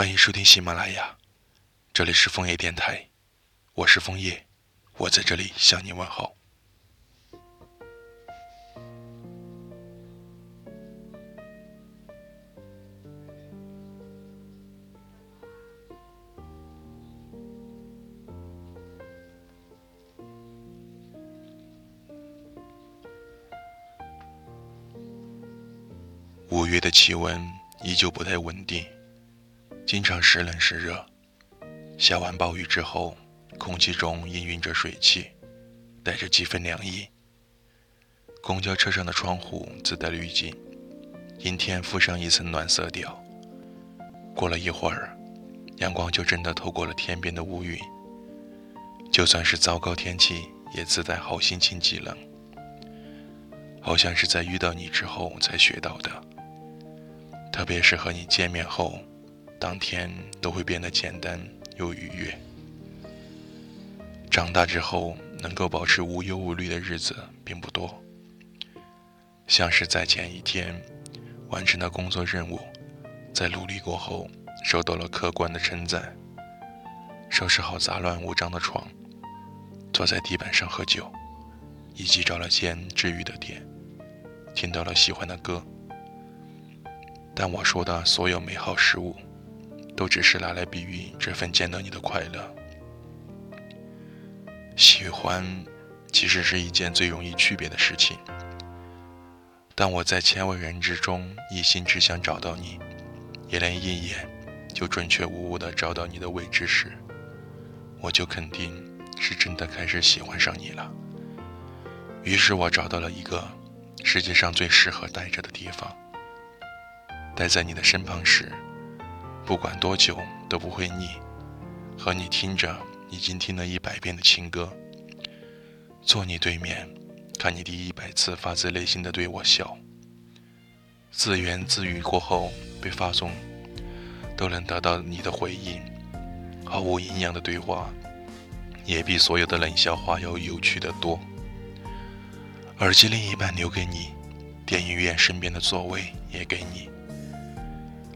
欢迎收听喜马拉雅，这里是枫叶电台，我是枫叶，我在这里向你问好。五月的气温依旧不太稳定，经常时冷时热。下完暴雨之后，空气中氤氲着水汽，带着几分凉意。公交车上的窗户自带滤镜，阴天附上一层暖色调。过了一会儿，阳光就真的透过了天边的乌云。就算是糟糕天气，也自带好心情，极冷。好像是在遇到你之后才学到的。特别是和你见面后，当天都会变得简单又愉悦。长大之后，能够保持无忧无虑的日子并不多。像是在前一天完成了工作任务，在努力过后受到了客观的称赞。收拾好杂乱无章的床，坐在地板上喝酒，以及找了间治愈的店，听到了喜欢的歌。但我说的所有美好事物，都只是拿来比喻这份见到你的快乐。喜欢，其实是一件最容易区别的事情。当我在千万人之中一心只想找到你，也连一眼就准确无误的找到你的位置时，我就肯定是真的开始喜欢上你了。于是我找到了一个世界上最适合待着的地方。待在你的身旁时，不管多久都不会腻。和你听着已经听了一百遍的情歌，坐你对面，看你第一百次发自内心的对我笑。自言自语过后被发送，都能得到你的回应。毫无营养的对话，也比所有的冷笑话要有趣的多。耳机另一半留给你，电影院身边的座位也给你。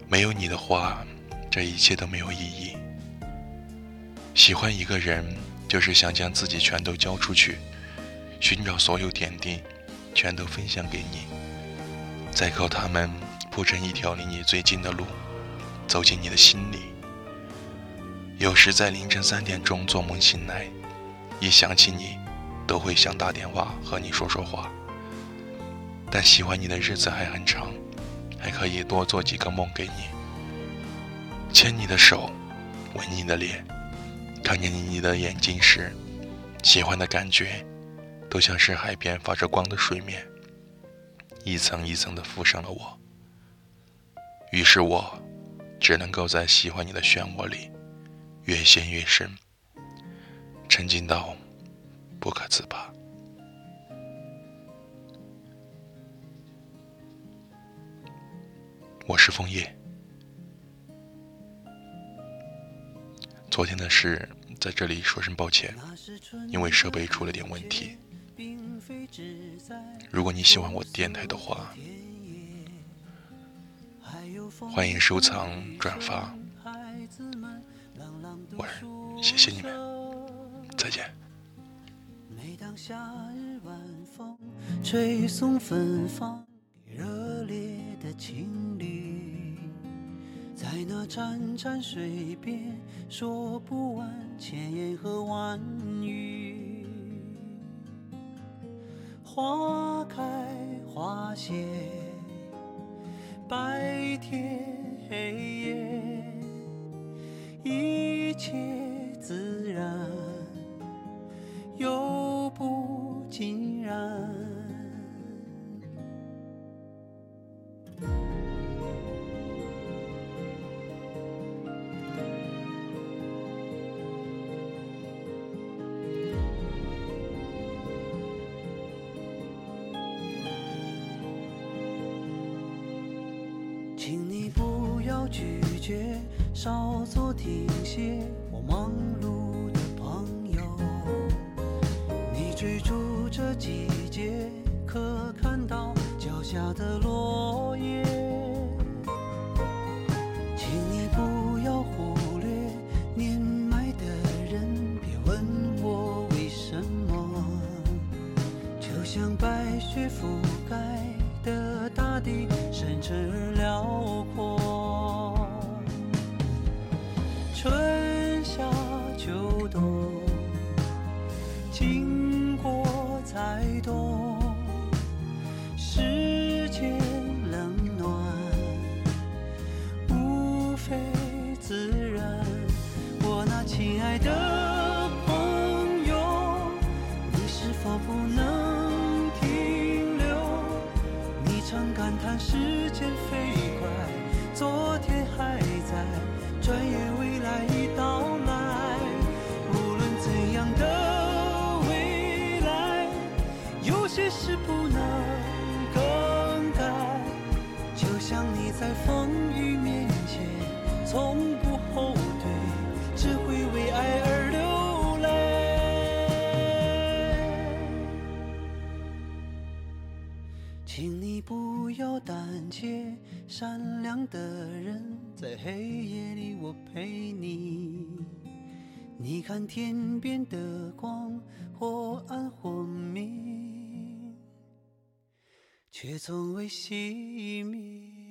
没有你的话，这一切都没有意义。喜欢一个人，就是想将自己全都交出去，寻找所有点滴，全都分享给你，再靠他们铺成一条离你最近的路，走进你的心里。有时在凌晨三点钟做梦醒来，一想起你，都会想打电话和你说说话。但喜欢你的日子还很长。还可以多做几个梦给你，牵你的手，吻你的脸，看见你的眼睛时，喜欢的感觉，都像是海边发着光的水面，一层一层的覆上了我。于是我，只能够在喜欢你的漩涡里，越陷越深，沉浸到不可自拔。我是枫叶。昨天的事在这里说声抱歉，因为设备出了点问题。如果你喜欢我电台的话，欢迎收藏转发。晚安，谢谢你们，再见。每当夏日晚风吹送芬芳，热烈的情侣。在那潺潺水边，说不完千言和万语。花开花谢，白天黑夜，一切自然，请你不要拒绝稍作停歇我忙碌的朋友你追逐着季节可看到脚下的落叶请你不要忽略年迈的人别问我为什么。就像白雪覆盖的大地深沉而辽阔。春夏秋冬，经过才懂，世间冷暖无非自然。我那亲爱的飞快，昨天还在，转眼未来已到来。无论怎样的未来，有些事不一切，善良的人在黑夜里我陪你。你看天边的光，或暗或明，却从未熄灭。